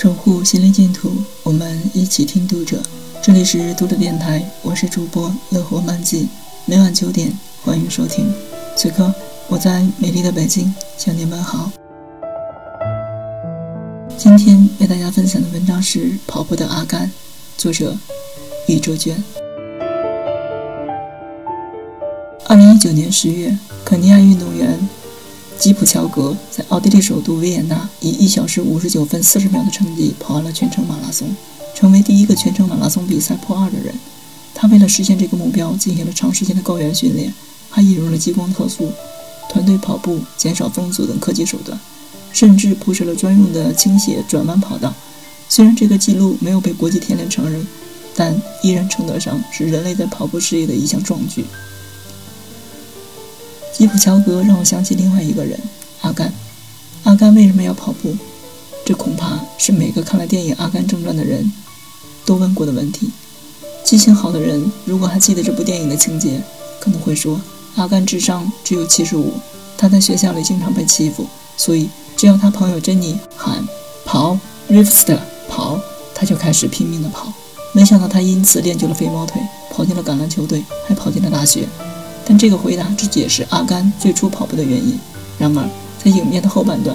守护心灵净土，我们一起听读者。这里是读者电台，我是主播乐活漫记，每晚九点欢迎收听。此刻我在美丽的北京向您问好。今天为大家分享的文章是《跑步的阿甘》，作者宇宙娟。二零一九年十月，肯尼亚运动员。基普乔格在奥地利首都维也纳以一小时五十九分四十秒的成绩跑完了全程马拉松，成为第一个全程马拉松比赛破二的人。他为了实现这个目标，进行了长时间的高原训练，还引入了激光测速、团队跑步、减少风阻等科技手段，甚至铺设了专用的倾斜转弯跑道。虽然这个记录没有被国际田联承认，但依然称得上是人类在跑步事业的一项壮举。基普乔格让我想起另外一个人，阿甘。阿甘为什么要跑步？这恐怕是每个看了电影《阿甘正传》的人都问过的问题。记性好的人如果还记得这部电影的情节，可能会说：阿甘智商只有七十五，他在学校里经常被欺负，所以只要他朋友珍妮喊“跑，Rifster，跑，他就开始拼命地跑。没想到他因此练就了飞毛腿，跑进了橄榄球队，还跑进了大学。但这个回答只解释阿甘最初跑步的原因。然而，在影片的后半段，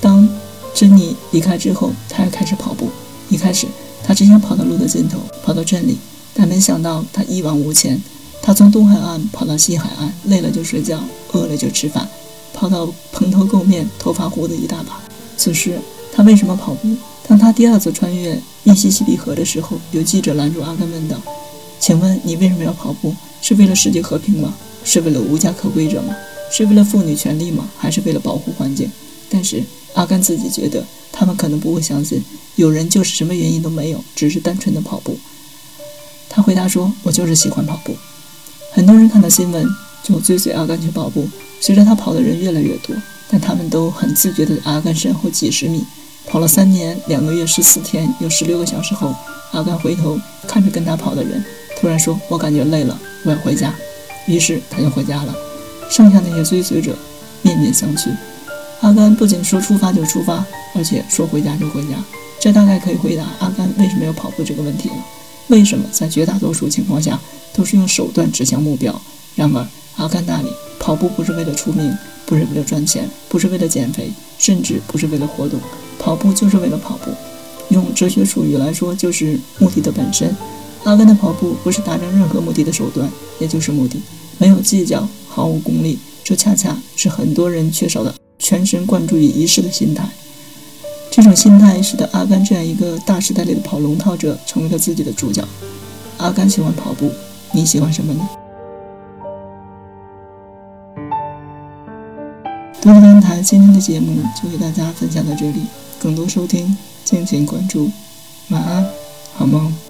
当珍妮离开之后，他又开始跑步。一开始，他只想跑到路的尽头，跑到镇里，但没想到他一往无前。他从东海岸跑到西海岸，累了就睡觉，饿了就吃饭，跑到蓬头垢面、头发糊的一大把。此时，他为什么跑步？当他第二次穿越密西西比河的时候，有记者拦住阿甘问道：“请问你为什么要跑步？”是为了世界和平吗？是为了无家可归者吗？是为了妇女权利吗？还是为了保护环境？但是阿甘自己觉得，他们可能不会相信，有人就是什么原因都没有，只是单纯的跑步。他回答说：“我就是喜欢跑步。”很多人看到新闻就追随阿甘去跑步，随着他跑的人越来越多，但他们都很自觉地阿甘身后几十米跑了三年两个月十四天有十六个小时后，阿甘回头看着跟他跑的人。突然说：“我感觉累了，我要回家。”于是他就回家了。剩下那些追随者面面相觑。阿甘不仅说出发就出发，而且说回家就回家。这大概可以回答阿甘为什么要跑步这个问题了。为什么在绝大多数情况下都是用手段指向目标？然而阿甘那里跑步不是为了出名，不是为了赚钱，不是为了减肥，甚至不是为了活动。跑步就是为了跑步。用哲学术语来说，就是目的的本身。阿甘的跑步不是达成任何目的的手段，也就是目的，没有计较，毫无功利。这恰恰是很多人缺少的全神贯注于仪式的心态。这种心态使得阿甘这样一个大时代里的跑龙套者成为了自己的主角。阿甘喜欢跑步，你喜欢什么呢？多多电台今天的节目就给大家分享到这里，更多收听敬请关注。晚安，好梦。